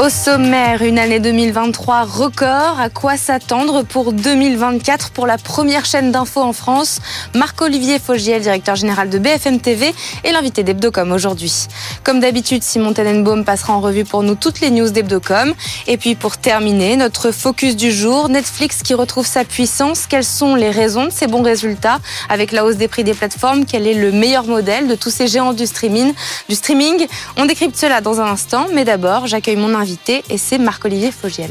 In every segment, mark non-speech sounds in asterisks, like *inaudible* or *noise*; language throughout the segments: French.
Au sommaire, une année 2023 record. À quoi s'attendre pour 2024 pour la première chaîne d'infos en France Marc-Olivier Fogiel, directeur général de BFM TV, et l'invité d'Hebdocom aujourd'hui. Comme d'habitude, Simon Tenenbaum passera en revue pour nous toutes les news d'Hebdocom. Et puis pour terminer, notre focus du jour, Netflix qui retrouve sa puissance. Quelles sont les raisons de ces bons résultats? Avec la hausse des prix des plateformes, quel est le meilleur modèle de tous ces géants du streaming, du streaming? On décrypte cela dans un instant, mais d'abord, j'accueille mon invité et c'est Marc-Olivier Fogiel.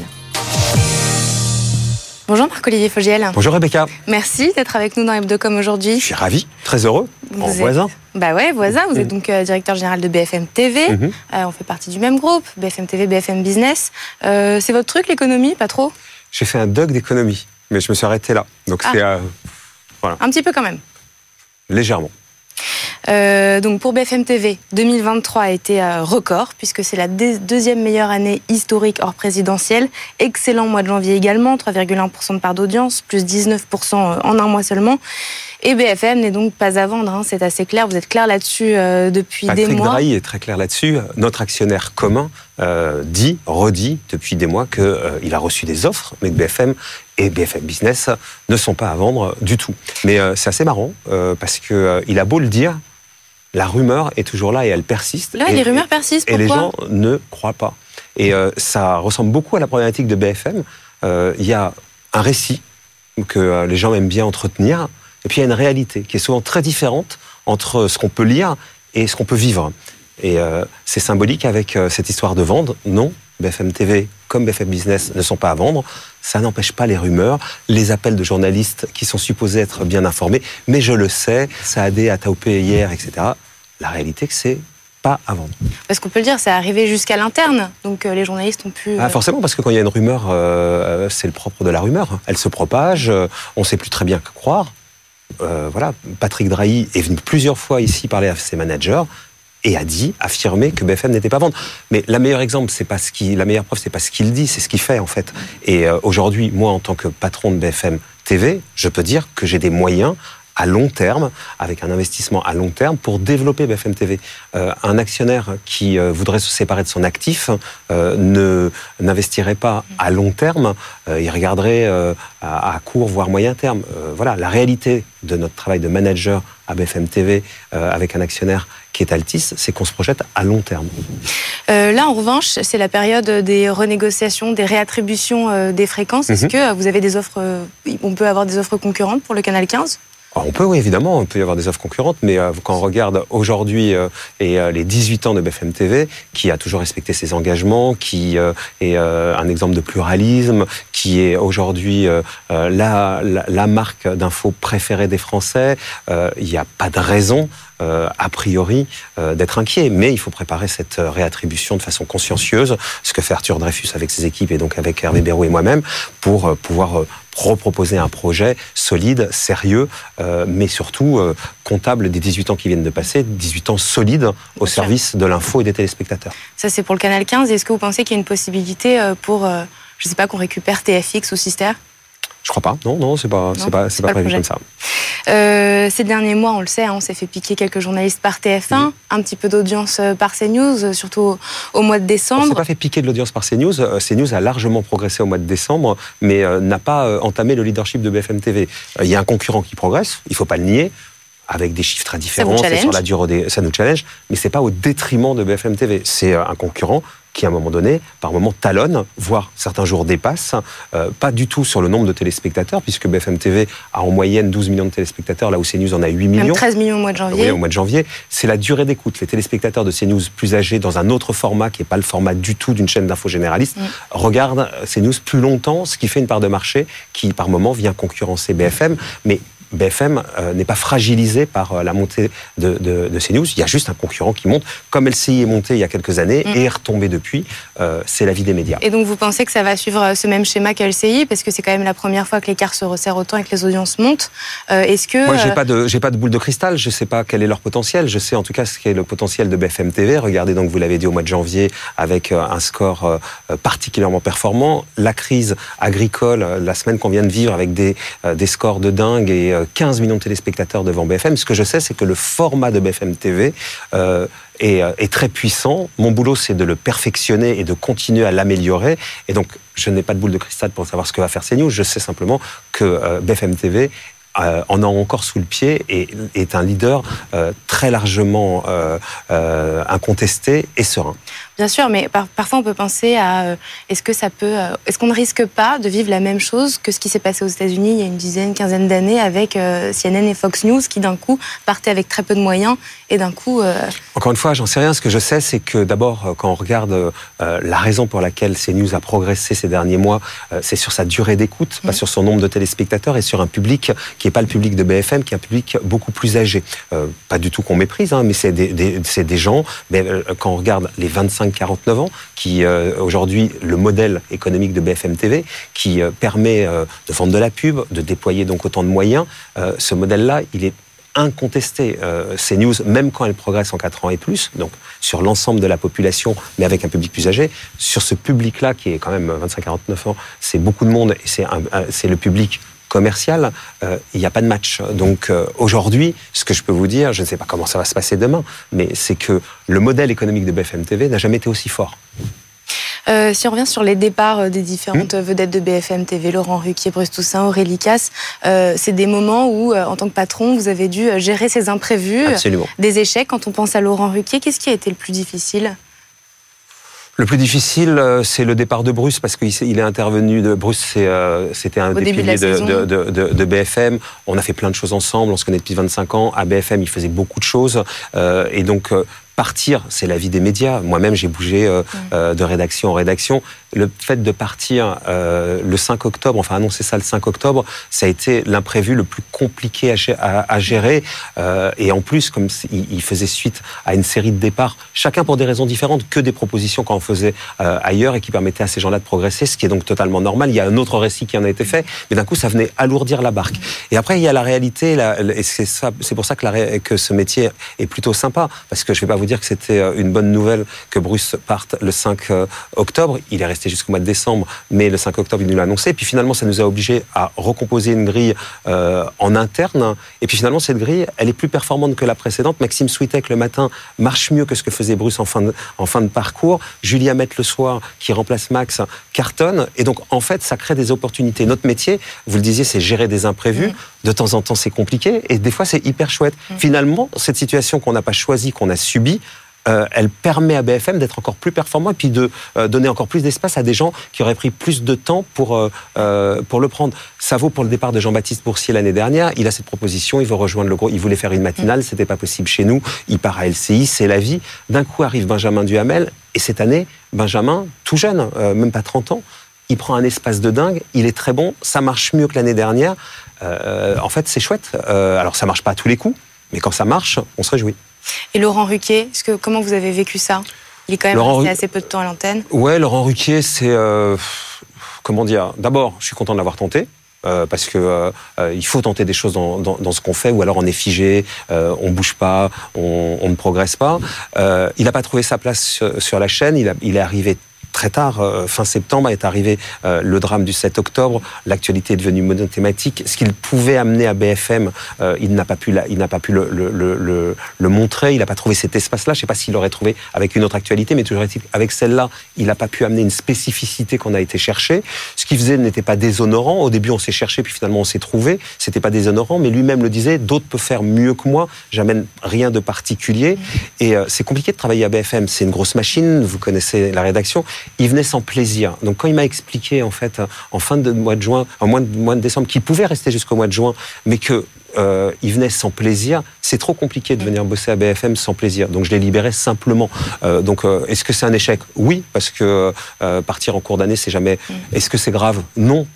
Bonjour Marc-Olivier Fogiel. Bonjour Rebecca. Merci d'être avec nous dans Hebdocom aujourd'hui. Je suis ravi, très heureux. Vous en êtes- voisin. Bah ouais, voisin. Vous êtes Mhm. donc euh, directeur général de BFM TV. Mhm. Euh, on fait partie du même groupe, BFM TV, BFM Business. Euh, c'est votre truc l'économie, pas trop? J'ai fait un doc d'économie, mais je me suis arrêté là. Donc Ah. c'est euh, Un petit peu quand même. légèrement. Euh, donc pour BFM TV, 2023 a été euh, record puisque c'est la deuxième meilleure année historique hors présidentielle. Excellent mois de janvier également, 3,1% de part d'audience, plus 19% en un mois seulement. Et BFM n'est donc pas à vendre, hein, c'est assez clair. Vous êtes clair là-dessus euh, depuis des Patrick mois. Drahi est très clair là-dessus. Notre actionnaire commun euh, dit, redit depuis des mois qu'il a reçu des offres, mais que BFM et BFM Business ne sont pas à vendre du tout. Mais euh, c'est assez marrant euh, parce euh, il a beau le dire, la rumeur est toujours là et elle persiste. Là, et, les rumeurs persistent. Et les Pourquoi gens ne croient pas. Et euh, ça ressemble beaucoup à la problématique de BFM. Euh, Il y a un récit que euh, les gens aiment bien entretenir, et puis il y a une réalité qui est souvent très différente entre ce qu'on peut lire et ce qu'on peut vivre. Et euh, c'est symbolique avec euh, cette histoire de vendre. Non, BFM TV comme BFM Business ne sont pas à vendre. Ça n'empêche pas les rumeurs, les appels de journalistes qui sont supposés être bien informés. Mais je le sais, Saadé a taupé hier, etc. La réalité, que c'est pas à vendre. Parce qu'on peut le dire, c'est arrivé jusqu'à l'interne. Donc euh, les journalistes ont pu. Ah, forcément, parce que quand il y a une rumeur, euh, c'est le propre de la rumeur. Elle se propage, on ne sait plus très bien que croire. Euh, voilà, Patrick Drahi est venu plusieurs fois ici parler à ses managers et a dit, affirmé que BFM n'était pas à vendre. Mais la meilleure exemple, c'est pas ce qui, la meilleure preuve, c'est pas ce qu'il dit, c'est ce qu'il fait en fait. Et euh, aujourd'hui, moi, en tant que patron de BFM TV, je peux dire que j'ai des moyens à long terme, avec un investissement à long terme pour développer BFM TV. Euh, un actionnaire qui euh, voudrait se séparer de son actif euh, ne n'investirait pas à long terme, il regarderait à, à court voire moyen terme. Voilà, la réalité de notre travail de manager à BFM TV avec un actionnaire qui est Altis, c'est qu'on se projette à long terme. Euh, là, en revanche, c'est la période des renégociations, des réattributions euh, des fréquences. Est-ce Mhm. que vous avez des offres, euh, on peut avoir des offres concurrentes pour le canal 15 Alors, on peut, oui, évidemment, on peut y avoir des offres concurrentes, mais euh, quand on regarde aujourd'hui euh, et euh, les 18 ans de BFM TV, qui a toujours respecté ses engagements, qui euh, est euh, un exemple de pluralisme, qui est aujourd'hui la, marque d'info préférée des Français, il n'y a pas de raison. a priori d'être inquiet, mais il faut préparer cette réattribution de façon consciencieuse, ce que fait Arthur Dreyfus avec ses équipes et donc avec Hervé Bérou et moi-même, pour pouvoir reproposer un projet solide, sérieux, euh, mais surtout euh, comptable des 18 ans qui viennent de passer, 18 ans solides au Bien sûr. service de l'info et des téléspectateurs. Ça, c'est pour le canal 15. Est-ce que vous pensez qu'il y a une possibilité euh, pour, je sais pas, qu'on récupère TFX ou Sister? Je crois pas. Non, non, c'est pas, c'est pas, c'est pas, prévu comme ça. Euh, Ces derniers mois, on le sait, hein, on s'est fait piquer quelques journalistes par TF1, un petit peu d'audience euh, par CNews, euh, surtout au, mois de On s'est décembre. pas fait piquer de l'audience par CNews. CNews a largement progressé au mois de décembre, mais n'a pas entamé le leadership de BFM TV. Il y a un concurrent qui progresse, il faut pas le nier, avec des chiffres très différents, c'est sur la durée, ça nous challenge, mais c'est pas au détriment de BFM TV. C'est un concurrent qui, à un moment donné, par moment talonne, voire certains jours dépasse, euh, pas du tout sur le nombre de téléspectateurs, puisque BFM TV a en moyenne 12 millions de téléspectateurs, là où CNews en a 8 Même millions. 13 millions au mois de janvier. Oui, au mois de janvier. C'est la durée d'écoute. Les téléspectateurs de CNews plus âgés, dans un autre format qui n'est pas le format du tout d'une chaîne d'info généraliste, Mm. regardent CNews plus longtemps, ce qui fait une part de marché qui, par moment, vient concurrencer BFM. Mais BFM euh, n'est pas fragilisé par euh, la montée de, de, de CNews. Il y a juste un concurrent qui monte. Comme LCI est monté il y a quelques années Mm. et est retombé depuis, euh, c'est la vie des médias. Et donc vous pensez que ça va suivre ce même schéma qu'LCI parce que c'est quand même la première fois que l'écart se resserre autant et que les audiences montent. Est-ce que Moi, j'ai pas de, j'ai pas de boule de cristal. Je sais pas quel est leur potentiel. Je sais en tout cas ce qu'est le potentiel de BFM TV. Regardez donc, vous l'avez dit au mois de janvier, avec un score particulièrement performant. La crise agricole, la semaine qu'on vient de vivre, avec des, des scores de dingue et 15 millions de téléspectateurs devant BFM. Ce que je sais, c'est que le format de BFM TV est, est, très puissant. Mon boulot, c'est de le perfectionner et de continuer à l'améliorer. Et donc, je n'ai pas de boule de cristal pour savoir ce que va faire CNews. Je sais simplement que BFM TV euh, en a encore sous le pied et est un leader euh, très largement euh, incontesté et serein. Bien sûr, mais parfois on peut penser à est-ce que ça peut, est-ce qu'on ne risque pas de vivre la même chose que ce qui s'est passé aux États-Unis il y a une dizaine, quinzaine d'années avec CNN et Fox News qui d'un coup partaient avec très peu de moyens et d'un coup. Encore une fois, j'en sais rien. Ce que je sais, c'est que d'abord, quand on regarde la raison pour laquelle CNews a progressé ces derniers mois, c'est sur sa durée d'écoute, pas mmh. sur son nombre de téléspectateurs et sur un public qui n'est pas le public de BFM, qui est un public beaucoup plus âgé. Euh, pas du tout qu'on méprise, hein, mais c'est des, des, gens, mais, euh, quand on regarde les 25-49 ans, qui euh, aujourd'hui, le modèle économique de BFM TV, qui permet de vendre de la pub, de déployer donc autant de moyens, ce modèle-là, il est incontesté. ces news, même quand elles progressent en 4 ans et plus, donc sur l'ensemble de la population, mais avec un public plus âgé, sur ce public-là qui est quand même 25-49 ans, c'est beaucoup de monde et c'est le public commercial, euh, il n'y a pas de match. Donc euh, aujourd'hui, ce que je peux vous dire, je ne sais pas comment ça va se passer demain, mais c'est que le modèle économique de BFM TV n'a jamais été aussi fort. Euh, si on revient sur les départs des différentes hmm. vedettes de BFM TV, Laurent Ruquier, Bruce Toussaint, Aurélie Casse, c'est des moments où, en tant que patron, vous avez dû gérer ces imprévus, des échecs. Quand on pense à Laurent Ruquier, qu'est-ce qui a été le plus difficile? Le plus difficile, euh, c'est le départ de Bruce, parce qu'il est intervenu. De, Bruce, euh, c'était un des piliers de, BFM. On a fait plein de choses ensemble. On se connaît depuis 25 ans. À BFM, il faisait beaucoup de choses. Euh, et donc, partir, c'est la vie des médias. Moi-même, j'ai bougé euh, euh, de rédaction en rédaction. Le fait de partir euh, le 5 octobre, enfin annoncer ça le 5 octobre, ça a été l'imprévu le plus compliqué à, gérer. et en plus, comme il, faisait suite à une série de départs, chacun pour des raisons différentes, que des propositions qu'on faisait ailleurs et qui permettaient à ces gens-là de progresser, ce qui est donc totalement normal. Il y a un autre récit qui en a été fait, mais d'un coup, ça venait alourdir la barque. Et après, il y a la réalité, et c'est pour ça que, la, que ce métier est plutôt sympa, parce que je vais pas vous dire que c'était euh, une bonne nouvelle que Bruce parte le 5 euh, octobre. Il est resté jusqu'au mois de décembre, mais le 5 octobre, il nous l'a annoncé. Puis finalement, ça nous a obligés à recomposer une grille euh, en interne. Et puis finalement, cette grille, elle est plus performante que la précédente. Maxime Switek, le matin, marche mieux que ce que faisait Bruce en fin de, en fin de parcours. Julie Hamet, le soir, qui remplace Max, cartonne. Et donc, en fait, ça crée des opportunités. Notre métier, vous le disiez, c'est gérer des imprévus. Mmh. De temps en temps, c'est compliqué. Et des fois, c'est hyper chouette. Mmh. Finalement, cette situation qu'on n'a pas choisie, qu'on a subie, euh, elle permet à BFM d'être encore plus performant et puis de euh, donner encore plus d'espace à des gens qui auraient pris plus de temps pour, euh, pour le prendre. Ça vaut pour le départ de Jean-Baptiste Boursier l'année dernière. Il a cette proposition, il veut rejoindre le groupe. Il voulait faire une matinale, c'était pas possible chez nous. Il part à LCI, c'est la vie. D'un coup arrive Benjamin Duhamel et cette année, Benjamin, tout jeune, même pas 30 ans, il prend un espace de dingue, il est très bon, ça marche mieux que l'année dernière. en fait, c'est chouette. alors, ça marche pas à tous les coups, mais quand ça marche, on se réjouit. Et Laurent Ruquier, que, comment vous avez vécu ça? Il est quand même resté assez peu de temps à l'antenne. Ouais, Laurent Ruquier, c'est. Euh, comment dire? D'abord, je suis content de l'avoir tenté. Euh, parce que euh, il faut tenter des choses dans, ce qu'on fait, ou alors on est figé, on bouge pas, on, ne progresse pas. il n'a pas trouvé sa place sur, la chaîne. Il, il est arrivé très tard, euh, fin septembre, est arrivé euh, le drame du 7 octobre. L'actualité est devenue monothématique. Ce qu'il pouvait amener à BFM, euh, il n'a pas pu, il n'a pas pu le, le, le, montrer. Il n'a pas trouvé cet espace-là. Je ne sais pas s'il l'aurait trouvé avec une autre actualité, mais toujours avec celle-là, il n'a pas pu amener une spécificité qu'on a été chercher. Ce qu'il faisait n'était pas déshonorant. Au début, on s'est cherché, puis finalement, on s'est trouvé. C'était pas déshonorant, mais lui-même le disait. D'autres peuvent faire mieux que moi. J'amène rien de particulier. Et c'est compliqué de travailler à BFM. C'est une grosse machine. Vous connaissez la rédaction il venait sans plaisir. Donc quand il m'a expliqué en fait en fin de mois de juin, en mois de, mois de décembre, qu'il pouvait rester jusqu'au mois de juin, mais que euh, il venait sans plaisir. C'est trop compliqué de venir bosser à BFM sans plaisir. Donc je l'ai libéré simplement. Euh, donc euh, est-ce que c'est un échec? Oui, parce que partir en cours d'année, c'est jamais. Est-ce que c'est grave? Non.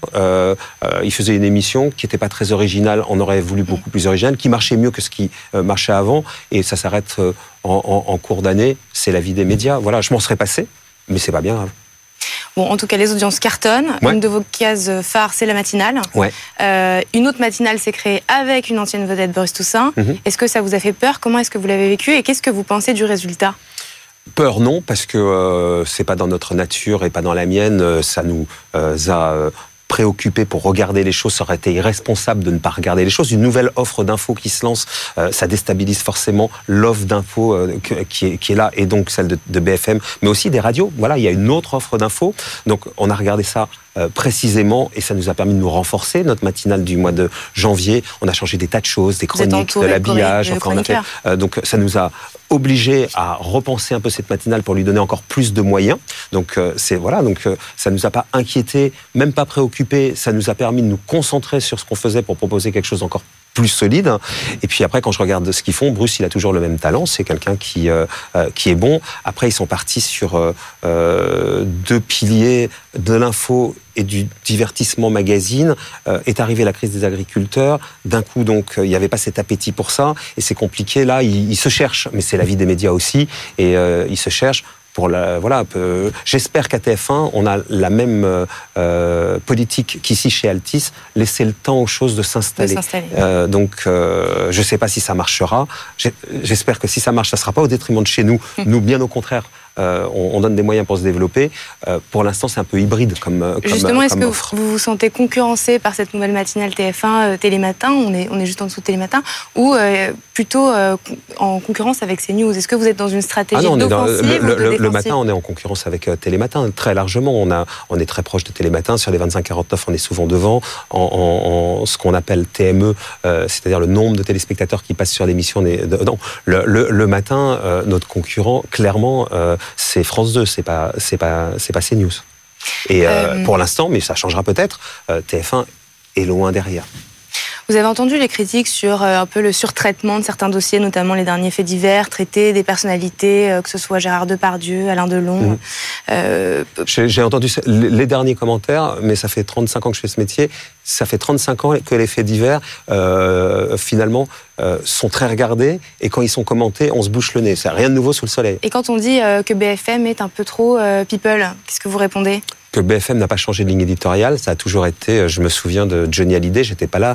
il faisait une émission qui n'était pas très originale. On aurait voulu beaucoup plus originale, qui marchait mieux que ce qui marchait avant. Et ça s'arrête en, en, cours d'année. C'est la vie des médias. Voilà, je m'en serais passé mais c'est pas bien grave. Bon, en tout cas, les audiences cartonnent. Une de vos cases phares, c'est la matinale. Ouais. Euh, une autre matinale s'est créée avec une ancienne vedette, Boris Toussaint. Mhm. Est-ce que ça vous a fait peur? Comment est-ce que vous l'avez vécu? Et qu'est-ce que vous pensez du résultat? Peur, non, parce que euh, c'est pas dans notre nature et pas dans la mienne. Euh, ça nous a préoccupé pour regarder les choses. Ça aurait été irresponsable de ne pas regarder les choses. Une nouvelle offre d'infos qui se lance, ça déstabilise forcément l'offre d'infos qui, est, qui est là et donc celle de, de BFM, mais aussi des radios. Voilà, il y a une autre offre d'infos. Donc on a regardé ça euh, précisément et ça nous a permis de nous renforcer. Notre matinale du mois de janvier, on a changé des tas de choses, des chroniques, de l'habillage. Enfin, euh, donc ça nous a obligé à repenser un peu cette matinale pour lui donner encore plus de moyens. Donc euh, c'est voilà, donc ça nous a pas inquiété, même pas préoccupé. Ça nous a permis de nous concentrer sur ce qu'on faisait pour proposer quelque chose encore plus solide. Et puis après, quand je regarde ce qu'ils font, Bruce, il a toujours le même talent. C'est quelqu'un qui euh, euh, qui est bon. Après, ils sont partis sur euh, deux piliers de l'info et du divertissement magazine. est arrivée la crise des agriculteurs. D'un coup, donc, il n'y avait pas cet appétit pour ça. Et c'est compliqué. Là, ils, ils se cherchent. Mais c'est la vie des médias aussi. Et ils se cherchent pour la voilà. J'espère qu'à TF1 on a la même euh, euh, politique qu'ici chez Altis, laisser le temps aux choses de s'installer. Euh, donc euh, je ne sais pas si ça marchera. J'espère que si ça marche, ça sera pas au détriment de chez nous. Hum. Nous, bien au contraire. Euh, on, donne des moyens pour se développer. Euh, pour l'instant, c'est un peu hybride comme, euh, comme Justement, est-ce que vous vous sentez concurrencé par cette nouvelle matinale TF1 Télématin on est, on est juste en dessous de Télématin ou plutôt en concurrence avec CNews Est-ce que vous êtes dans une stratégie ah non, le, le, matin, on est en concurrence avec Télématin très largement. On, a, on est très proche de Télématin. Sur les 25-49, on est souvent devant. En, ce qu'on appelle TME, c'est-à-dire le nombre de téléspectateurs qui passent sur l'émission. Non, le, matin, notre concurrent, clairement, c'est France 2, c'est pas, c'est pas, c'est pas CNews. Et euh, euh, pour l'instant, mais ça changera peut-être, euh, TF1 est loin derrière. Vous avez entendu les critiques sur un peu le surtraitement de certains dossiers, notamment les derniers faits divers, traités des personnalités, que ce soit Gérard Depardieu, Alain Delon. Mhm. J'ai entendu les derniers commentaires, mais ça fait 35 ans que je fais ce métier. Ça fait 35 ans que les faits divers, finalement, euh, sont très regardés et quand ils sont commentés, on se bouche le nez. C'est rien de nouveau sous le soleil. Et quand on dit euh, que BFM est un peu trop euh, people, qu'est-ce que vous répondez? Que BFM n'a pas changé de ligne éditoriale, ça a toujours été, je me souviens de Johnny Hallyday, j'étais pas là,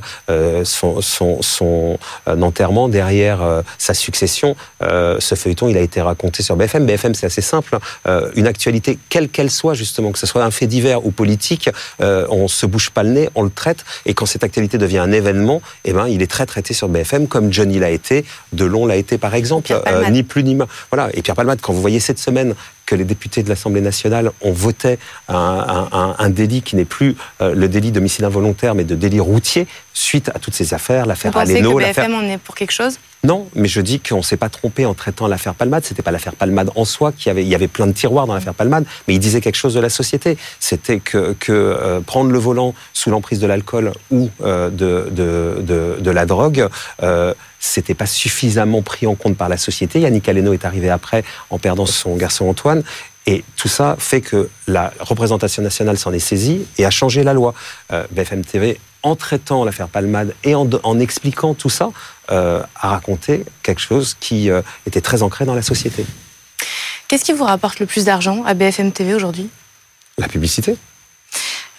son, son, son enterrement derrière sa succession, ce feuilleton, il a été raconté sur BFM. BFM, c'est assez simple, hein. une actualité, quelle qu'elle soit justement, que ce soit un fait divers ou politique, on se bouge pas le nez, on le traite, et quand cette actualité devient un événement, eh ben, il est très traité sur BFM comme Johnny l'a été, Delon l'a été par exemple, euh, ni plus ni moins. Voilà. Et Pierre Palmade, quand vous voyez cette semaine que les députés de l'Assemblée nationale ont voté un, délit qui n'est plus euh, le délit d'homicide involontaire, mais de délit routier, suite à toutes ces affaires, l'affaire Aleno. Vous pensez que BFM en est pour quelque chose? Non, mais je dis qu'on s'est pas trompé en traitant l'affaire Palmade. C'était pas l'affaire Palmade en soi qui avait, il y avait plein de tiroirs dans l'affaire Palmade, mais il disait quelque chose de la société. C'était que, que euh, prendre le volant sous l'emprise de l'alcool ou euh, de, de, de, la drogue, euh, c'était pas suffisamment pris en compte par la société. Yannick Aleno est arrivé après en perdant son garçon Antoine. Et tout ça fait que la représentation nationale s'en est saisie et a changé la loi. Euh, BFM TV, en traitant l'affaire Palmade et en, en, expliquant tout ça, euh, a raconté quelque chose qui euh, était très ancré dans la société. Qu'est-ce qui vous rapporte le plus d'argent à BFM TV aujourd'hui? La publicité.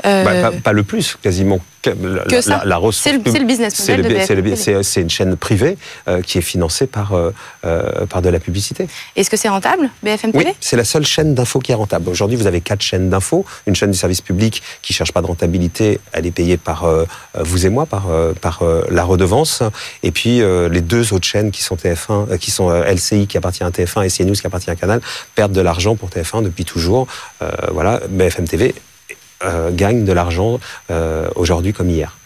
Euh, bah, pas, le plus, quasiment. La, que ça C'est le, business model de C'est une chaîne privée euh, qui est financée par, euh, par de la publicité. Est-ce que c'est rentable, BFM TV Oui, c'est la seule chaîne d'info qui est rentable. Aujourd'hui, vous avez quatre chaînes d'info. Une chaîne du service public qui cherche pas de rentabilité, elle est payée par vous et moi, par, par la redevance. Et puis, les deux autres chaînes qui sont TF1, qui sont LCI qui appartient à TF1 et CNews qui appartient à Canal, perdent de l'argent pour TF1 depuis toujours. voilà, BFM TV euh, gagne de l'argent euh, aujourd'hui comme hier.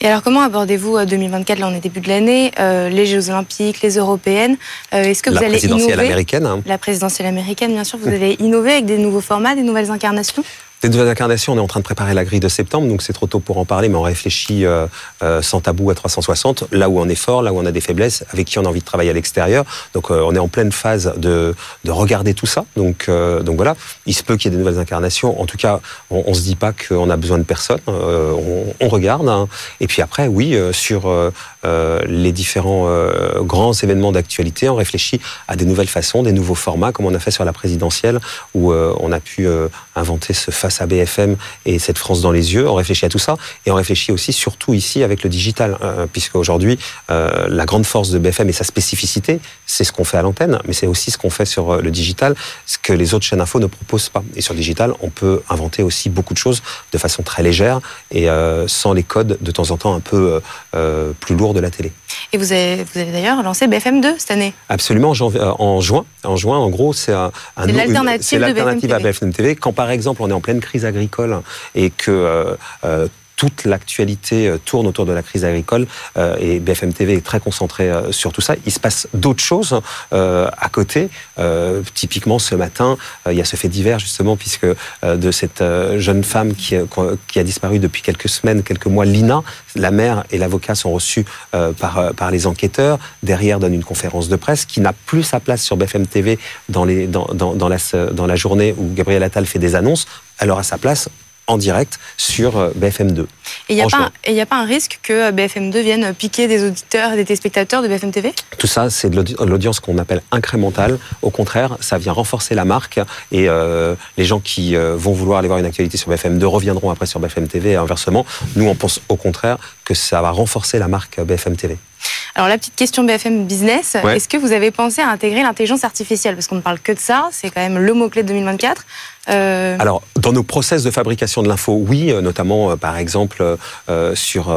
Et alors, comment abordez-vous 2024 euh, Là, on est début de l'année, les Jeux Olympiques, les Européennes. Est-ce que vous allez innover La présidentielle américaine. Hein. La présidentielle américaine, bien sûr. Vous allez innover avec des nouveaux formats, des nouvelles incarnations? Des nouvelles incarnations, on est en train de préparer la grille de septembre, donc c'est trop tôt pour en parler, mais on réfléchit euh, euh, sans tabou à 360, là où on est fort, là où on a des faiblesses, avec qui on a envie de travailler à l'extérieur. Donc euh, on est en pleine phase de, de regarder tout ça. Donc, donc voilà, il se peut qu'il y ait des nouvelles incarnations. En tout cas, on, on se dit pas qu'on a besoin de personne. On, on, regarde. Hein. Et puis après, oui, sur les différents grands événements d'actualité, on réfléchit à des nouvelles façons, des nouveaux formats, comme on a fait sur la présidentielle, où on a pu inventer ce face à BFM et cette France dans les yeux. On réfléchit à tout ça et on réfléchit aussi surtout ici avec le digital, euh, puisque aujourd'hui euh, la grande force de BFM et sa spécificité, c'est ce qu'on fait à l'antenne, mais c'est aussi ce qu'on fait sur euh, le digital, ce que les autres chaînes info ne proposent pas. Et sur le digital, on peut inventer aussi beaucoup de choses de façon très légère et sans les codes de temps en temps un peu plus lourds de la télé. Et vous avez, vous avez d'ailleurs lancé BFM 2 cette année Absolument, en, juin. En juin, en gros, c'est un, un l'alternative à BFM TV. Quand par exemple on est en pleine crise agricole et que toute l'actualité euh, tourne autour de la crise agricole euh, et BFM TV est très concentré euh, sur tout ça. Il se passe d'autres choses à côté. typiquement, ce matin, il y a ce fait divers justement puisque de cette jeune femme qui, a disparu depuis quelques semaines, quelques mois, Lina, la mère et l'avocat sont reçus par, les enquêteurs. Derrière donne une conférence de presse qui n'a plus sa place sur BFM TV dans, la, dans la journée où Gabriel Attal fait des annonces. Elle aura sa place en direct sur euh, BFM2. Et il n'y a, pas un risque que BFM2 vienne piquer des auditeurs et des téléspectateurs de BFM TV Tout ça, c'est de l'audience qu'on appelle incrémentale. Au contraire, ça vient renforcer la marque et euh, les gens qui euh, vont vouloir aller voir une actualité sur BFM2 reviendront après sur BFM TV et inversement. Nous, on pense au contraire que ça va renforcer la marque BFM TV. Alors la petite question BFM Business, est-ce que vous avez pensé à intégrer l'intelligence artificielle? Parce qu'on ne parle que de ça, c'est quand même le mot-clé de 2024. Euh, Alors, dans nos process de fabrication de l'info, oui, euh, notamment euh, par exemple sur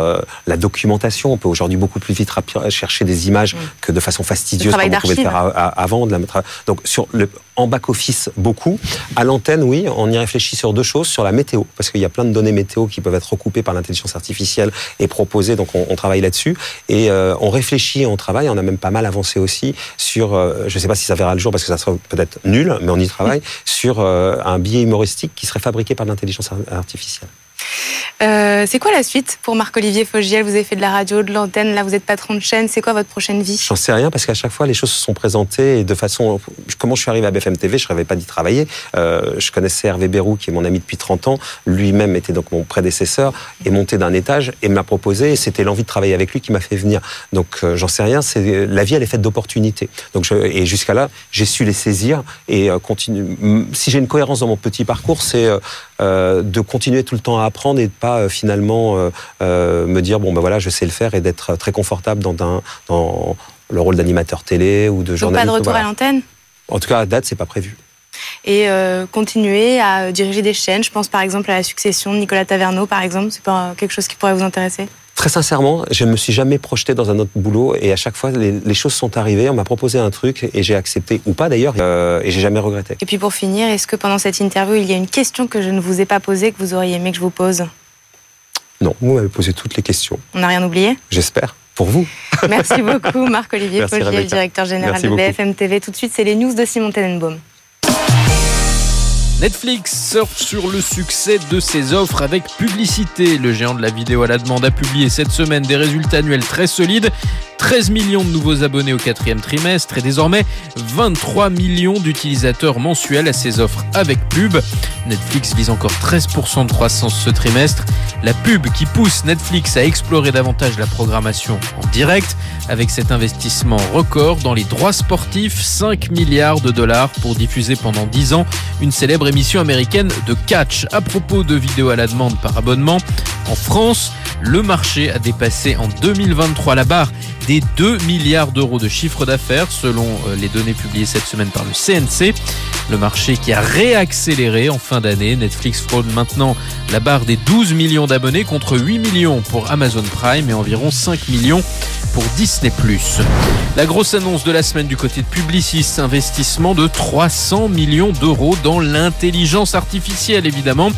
la documentation. On peut aujourd'hui beaucoup plus vite chercher des images que de façon fastidieuse comme on pouvait le faire avant. De la mettre Donc, sur le, en back-office, beaucoup. À l'antenne, oui, on y réfléchit sur deux choses. Sur la météo, parce qu'il y a plein de données météo qui peuvent être recoupées par l'intelligence artificielle et proposées, donc on, travaille là-dessus. Et on réfléchit et on travaille, on a même pas mal avancé aussi sur, je ne sais pas si ça verra le jour parce que ça sera peut-être nul, mais on y travaille, sur un un billet humoristique qui serait fabriqué par l'intelligence artificielle. Euh, c'est quoi la suite pour Marc-Olivier Fogiel? Vous avez fait de la radio, de l'antenne, là vous êtes patron de chaîne. C'est quoi votre prochaine vie? J'en sais rien parce qu'à chaque fois les choses se sont présentées de façon. Comment je suis arrivé à BFM TV Je ne rêvais pas d'y travailler. Euh, je connaissais Hervé Bérou qui est mon ami depuis 30 ans. Lui-même était donc mon prédécesseur et monté d'un étage et m'a proposé. Et c'était l'envie de travailler avec lui qui m'a fait venir. Donc euh, j'en sais rien. C'est la vie elle est faite d'opportunités. Donc et jusqu'à là j'ai su les saisir et continue. Si j'ai une cohérence dans mon petit parcours, c'est de continuer tout le temps à apprendre et de pas euh, finalement euh, euh, me dire bon ben voilà je sais le faire et d'être très confortable dans, dans le rôle d'animateur télé ou de journaliste. Donc pas de retour à l'antenne? En tout cas à date c'est pas prévu et continuer à diriger des chaînes? Je pense par exemple à la succession de Nicolas Taverneau, par exemple. C'est pas quelque chose qui pourrait vous intéresser? Très sincèrement, je ne me suis jamais projeté dans un autre boulot et à chaque fois les, choses sont arrivées. On m'a proposé un truc et j'ai accepté ou pas d'ailleurs euh, et j'ai jamais regretté. Et puis pour finir, est-ce que pendant cette interview il y a une question que je ne vous ai pas posée que vous auriez aimé que je vous pose? Non, vous m'avez posé toutes les questions. On n'a rien oublié? J'espère. Pour vous. Merci beaucoup, *laughs* Marc-Olivier Fogiel, directeur général de BFM TV. Tout de suite, c'est les news de Simon Tenenbaum. Netflix surfe sur le succès de ses offres avec publicité. Le géant de la vidéo à la demande a publié cette semaine des résultats annuels très solides. 13 millions de nouveaux abonnés au quatrième trimestre et désormais 23 millions d'utilisateurs mensuels à ses offres avec pub. Netflix vise encore 13% de croissance ce trimestre. La pub qui pousse Netflix à explorer davantage la programmation en direct avec cet investissement record dans les droits sportifs, 5 milliards de dollars pour diffuser pendant 10 ans une célèbre émission américaine de catch. À propos de vidéos à la demande par abonnement, en France, le marché a dépassé en 2023 la barre des 2 milliards d'euros de chiffre d'affaires selon euh, les données publiées cette semaine par le CNC. Le marché qui a réaccéléré en fin d'année. Netflix fraude maintenant la barre des 12 millions d'abonnés contre 8 millions pour Amazon Prime et environ 5 millions pour Disney+. La grosse annonce de la semaine du côté de Publicis, investissement de 300 millions d'euros dans l'intelligence artificielle évidemment.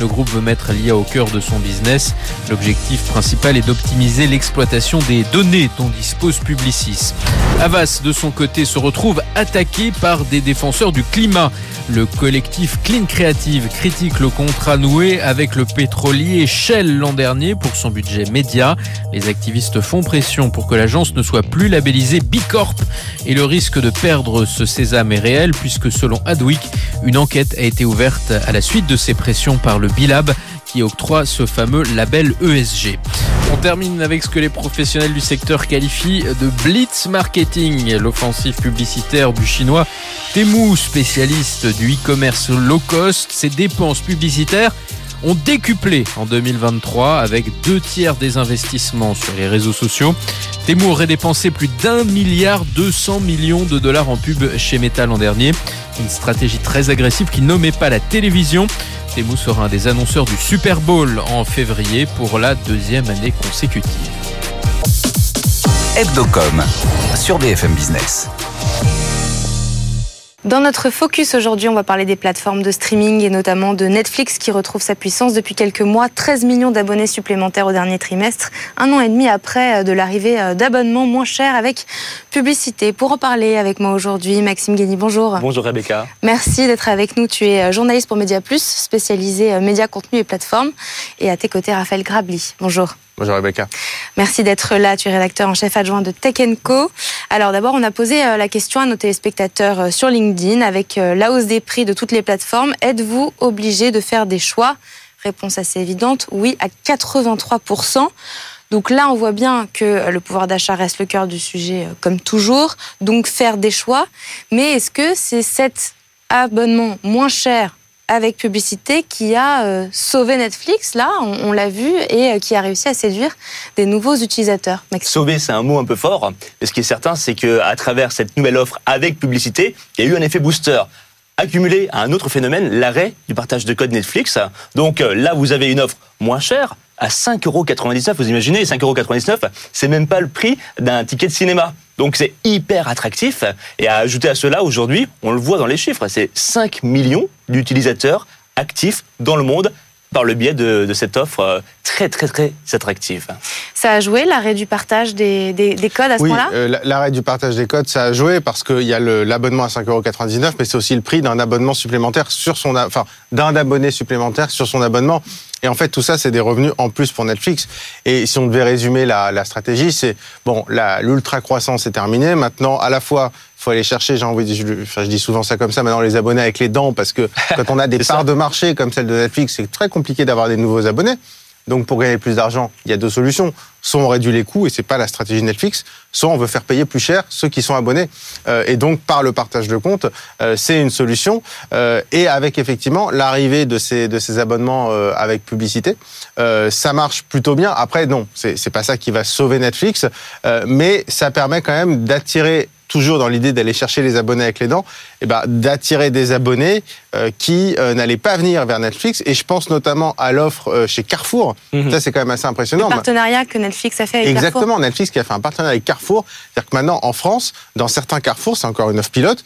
Le groupe veut mettre l'IA au cœur de son business. L'objectif principal est d'optimiser l'exploitation des données dont dispose Publicis. Avas, de son côté, se retrouve attaqué par des défenseurs du climat. Le collectif Clean Creative critique le contrat noué avec le pétrolier Shell l'an dernier pour son budget média. Les activistes font pression pour que l'agence ne soit plus labellisée Bicorp et le risque de perdre ce sésame est réel puisque selon Adweek, une enquête a été ouverte à la suite de ces pressions par le Bilab qui octroie ce fameux label ESG. On termine avec ce que les professionnels du secteur qualifient de blitz marketing, l'offensive publicitaire du chinois Temu, spécialiste du e-commerce low cost. Ses dépenses publicitaires ont décuplé en 2023 avec deux tiers des investissements sur les réseaux sociaux. Temu aurait dépensé plus d'un milliard 200 millions de dollars en pub chez Meta l'an dernier. Une stratégie très agressive qui nommait pas la télévision. Temu sera un des annonceurs du Super Bowl en février pour la deuxième année consécutive. Hebdocom sur BFM Business. Dans notre focus aujourd'hui, on va parler des plateformes de streaming et notamment de Netflix qui retrouve sa puissance depuis quelques mois. 13 millions d'abonnés supplémentaires au dernier trimestre, un an et demi après euh, de l'arrivée euh, d'abonnements moins chers avec publicité. Pour en parler avec moi aujourd'hui, Maxime Guény, bonjour. Bonjour Rebecca. Merci d'être avec nous. Tu es euh, journaliste pour Média Plus, spécialisé médias, contenu et plateformes. Et à tes côtés, Raphaël Grabli. Bonjour. Bonjour Rebecca. Merci d'être là. Tu es rédacteur en chef adjoint de Tech Co. Alors d'abord, on a posé euh, la question à nos téléspectateurs euh, sur LinkedIn. Avec euh, la hausse des prix de toutes les plateformes, êtes-vous obligé de faire des choix? Réponse assez évidente, oui, à 83%. Donc là, on voit bien que le pouvoir d'achat reste le cœur du sujet, comme toujours. Donc faire des choix. Mais est-ce que c'est cet abonnement moins cher avec publicité qui a euh, sauvé Netflix, là, on, l'a vu, et euh, qui a réussi à séduire des nouveaux utilisateurs. Sauver, c'est un mot un peu fort, mais ce qui est certain, c'est qu'à travers cette nouvelle offre avec publicité, il y a eu un effet booster accumulé à un autre phénomène, l'arrêt du partage de code Netflix. Donc euh, là, vous avez une offre moins chère, à 5,99€. Vous imaginez, 5,99€, c'est même pas le prix d'un ticket de cinéma. Donc c'est hyper attractif. Et à ajouter à cela, aujourd'hui, on le voit dans les chiffres, c'est 5 millions d'utilisateurs actifs dans le monde par le biais de, cette offre euh, très très très attractive. Ça a joué l'arrêt du partage des, codes à ce moment-là euh, l'arrêt du partage des codes, ça a joué parce qu'il y a l'abonnement à 5,99€, mais c'est aussi le prix d'un abonnement supplémentaire sur son, enfin d'un abonné supplémentaire sur son abonnement. Et en fait, tout ça, c'est des revenus en plus pour Netflix. Et si on devait résumer la, la stratégie, c'est bon, l'ultra croissance est terminée. Maintenant, à la fois, faut aller chercher. J'ai envie, je, enfin, je dis souvent ça comme ça. Maintenant, les abonnés avec les dents, parce que *laughs* quand on a des parts de marché comme celle de Netflix, c'est très compliqué d'avoir des nouveaux abonnés. Donc pour gagner plus d'argent, il y a deux solutions. Soit on réduit les coûts, et c'est pas la stratégie Netflix, soit on veut faire payer plus cher ceux qui sont abonnés. Euh, et donc par le partage de comptes, euh, c'est une solution. Euh, et avec effectivement l'arrivée de ces, de ces abonnements avec publicité, ça marche plutôt bien. Après, non, c'est pas ça qui va sauver Netflix, mais ça permet quand même d'attirer toujours dans l'idée d'aller chercher les abonnés avec les dents, et eh ben, d'attirer des abonnés euh, qui euh, n'allaient pas venir vers Netflix. Et je pense notamment à l'offre euh, chez Carrefour. Mhm. Ça, c'est quand même assez impressionnant. Le partenariat que Netflix a fait avec Exactement, Carrefour. Netflix qui a fait un partenariat avec Carrefour. C'est-à-dire que maintenant, en France, dans certains Carrefour, c'est encore une offre pilote,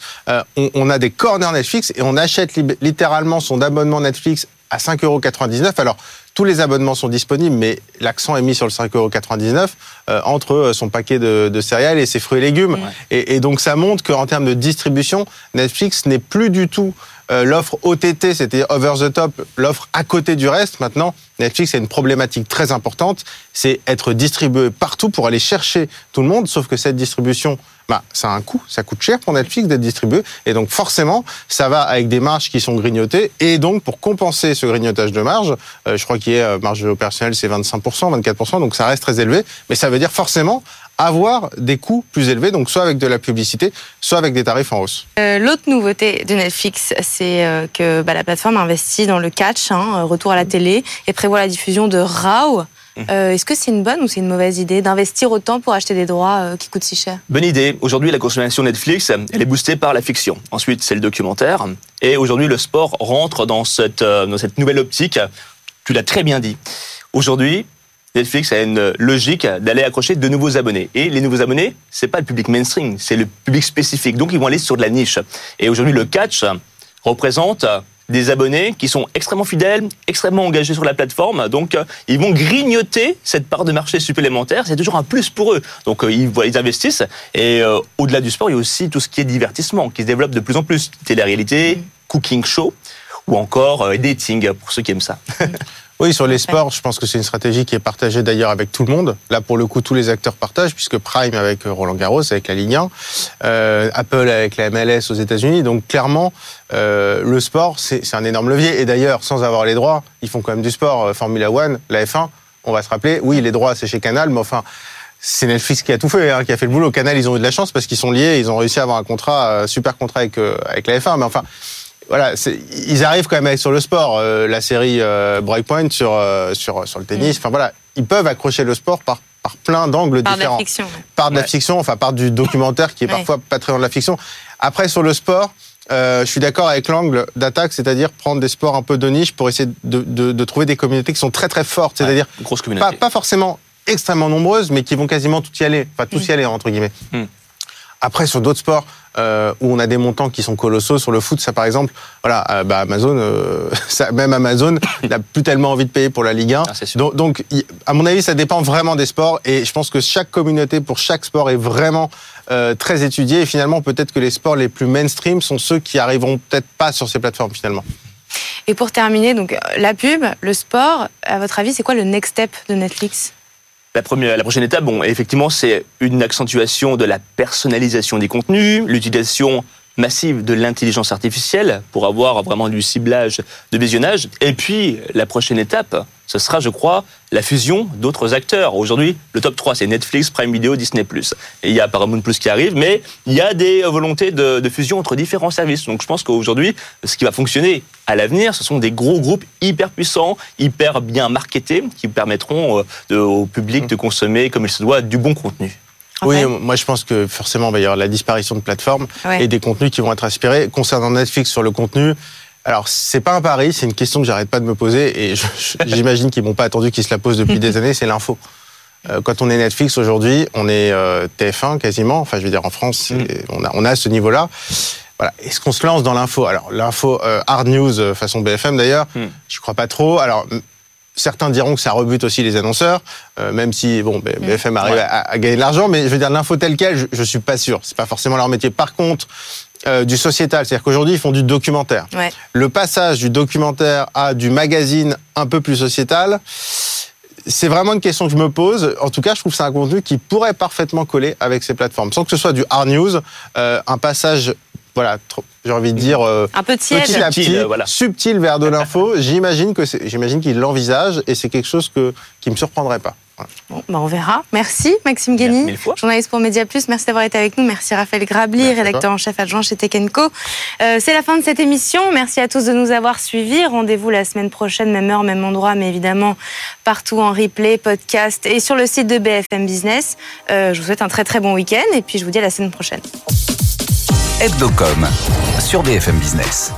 on, on, a des corners Netflix et on achète littéralement son abonnement Netflix à 5,99 Alors, tous les abonnements sont disponibles, mais l'accent est mis sur le 5,99€ euh, entre euh, son paquet de, céréales et ses fruits et légumes. Et, et, donc ça montre qu'en termes de distribution, Netflix n'est plus du tout euh, l'offre OTT, c'était over the top, l'offre à côté du reste. Maintenant, Netflix a une problématique très importante, c'est être distribué partout pour aller chercher tout le monde, sauf que cette distribution, bah, ça a un coût, ça coûte cher pour Netflix d'être distribué, et donc forcément, ça va avec des marges qui sont grignotées, et donc pour compenser ce grignotage de marge, euh, je crois qu'il y a euh, marge opérationnelle, c'est 25%, 24%, donc ça reste très élevé, mais ça veut dire forcément avoir des coûts plus élevés, donc soit avec de la publicité, soit avec des tarifs en hausse. Euh, l'autre nouveauté de Netflix, c'est que bah, la plateforme investit dans le catch, hein, retour à la télé, et prévoit la diffusion de RAW. Mmh. Est-ce que c'est une bonne ou c'est une mauvaise idée d'investir autant pour acheter des droits qui coûtent si cher? Bonne idée. Aujourd'hui, la consommation Netflix, elle est boostée par la fiction. Ensuite, c'est le documentaire. Et aujourd'hui, le sport rentre dans cette, dans cette nouvelle optique. Tu l'as très bien dit. Aujourd'hui, Netflix a une logique d'aller accrocher de nouveaux abonnés. Et les nouveaux abonnés, c'est pas le public mainstream, c'est le public spécifique. Donc ils vont aller sur de la niche. Et aujourd'hui, le catch représente des abonnés qui sont extrêmement fidèles, extrêmement engagés sur la plateforme. Donc, ils vont grignoter cette part de marché supplémentaire. C'est toujours un plus pour eux. Donc, ils, ils investissent. Et euh, au-delà du sport, il y a aussi tout ce qui est divertissement qui se développe de plus en plus. Télé-réalité, cooking show ou encore euh, dating pour ceux qui aiment ça. *laughs* Oui, sur les sports, je pense que c'est une stratégie qui est partagée d'ailleurs avec tout le monde. Là, pour le coup, tous les acteurs partagent, puisque Prime avec euh, Roland Garros, avec la Ligue 1, euh, Apple avec la MLS aux États-Unis. Donc clairement, euh, le sport, c'est un énorme levier. Et d'ailleurs, sans avoir les droits, ils font quand même du sport. Formula One, la F1, on va se rappeler, oui, les droits, c'est chez Canal, mais enfin, c'est Netflix qui a tout fait, hein, qui a fait le boulot. Canal, ils ont eu de la chance parce qu'ils sont liés, ils ont réussi à avoir un contrat, euh, super contrat avec, euh, avec la F1. Mais enfin, voilà, ils arrivent quand même sur le sport, euh, la série euh, Breakpoint sur, euh, sur, sur le tennis. Enfin voilà, ils peuvent accrocher le sport par, par plein d'angles Par de la différents fiction. par de la fiction, enfin par du documentaire qui est *laughs* Ouais. parfois pas très dans de la fiction. Après, sur le sport, euh, je suis d'accord avec l'angle d'attaque, c'est-à-dire prendre des sports un peu de niche pour essayer de, de- de trouver des communautés qui sont très très fortes, c'est-à-dire Grosse pas, communauté. pas forcément extrêmement nombreuses, mais qui vont quasiment tout y aller, enfin tous y aller entre guillemets. Mm. Après, sur d'autres sports euh, où on a des montants qui sont colossaux, sur le foot, ça par exemple, voilà, euh, bah, Amazon, euh, *laughs* ça, même Amazon *laughs* n'a plus tellement envie de payer pour la Ligue 1. Ah. Donc, donc, à mon avis, ça dépend vraiment des sports, et je pense que chaque communauté pour chaque sport est vraiment euh, très étudiée. Et finalement, peut-être que les sports les plus mainstream sont ceux qui arriveront peut-être pas sur ces plateformes finalement. Et pour terminer, donc la pub, le sport, à votre avis, c'est quoi le next step de Netflix? La, première, la prochaine étape, bon, effectivement, c'est une accentuation de la personnalisation des contenus, l'utilisation massive de l'intelligence artificielle pour avoir vraiment du ciblage de visionnage. Et puis, la prochaine étape, ce sera, je crois, la fusion d'autres acteurs. Aujourd'hui, le top 3, c'est Netflix, Prime Video, Disney+. Et il y a Paramount Plus qui arrive, mais il y a des volontés de, de fusion entre différents services. Donc je pense qu'aujourd'hui, ce qui va fonctionner à l'avenir, ce sont des gros groupes hyper puissants, hyper bien marketés, qui permettront euh, de- au public de consommer, comme il se doit, du bon contenu. Oui, moi je pense que forcément il va y avoir la disparition de plateformes Ouais. et des contenus qui vont être inspirés. Concernant Netflix sur le contenu, alors c'est pas un pari, c'est une question que j'arrête pas de me poser et *laughs* j'imagine qu'ils m'ont pas attendu qu'ils se la posent depuis des années, c'est l'info. Euh, Quand on est Netflix aujourd'hui, on est euh, TF1 quasiment, enfin je veux dire en France, c'est- on, a, on a ce niveau-là. Voilà. Est-ce qu'on se lance dans l'info? Alors l'info euh, hard news euh, façon BFM d'ailleurs, Mm. je crois pas trop. Alors certains diront que ça rebute aussi les annonceurs, euh, même si bon BFM arrive Ouais. à, à gagner de l'argent, mais je veux dire l'info telle quelle, je, je suis pas sûr. C'est pas forcément leur métier. Par contre, euh, du sociétal, c'est-à-dire qu'aujourd'hui ils font du documentaire. Ouais. Le passage du documentaire à du magazine un peu plus sociétal, c'est vraiment une question que je me pose. En tout cas, je trouve que c'est un contenu qui pourrait parfaitement coller avec ces plateformes, sans que ce soit du hard news, euh, un passage, voilà, trop- j'ai envie de dire. euh, Un peu tiède. Petit à Subtil, petit, euh, voilà. subtil vers de l'info. J'imagine que c'est- j'imagine qu'il l'envisage et c'est quelque chose que qui me surprendrait pas. Bon, bah, on verra. Merci Maxime Guény, journaliste pour Média Plus. Merci d'avoir été avec nous. Merci Raphaël Grabli, Merci rédacteur en chef adjoint chez Tekenco. Euh, C'est la fin de cette émission. Merci à tous de nous avoir suivis. Rendez-vous la semaine prochaine, même heure, même endroit, mais évidemment partout en replay, podcast et sur le site de BFM Business. Euh, je vous souhaite un très très bon week-end et puis je vous dis à la semaine prochaine. Hebdocom sur BFM Business.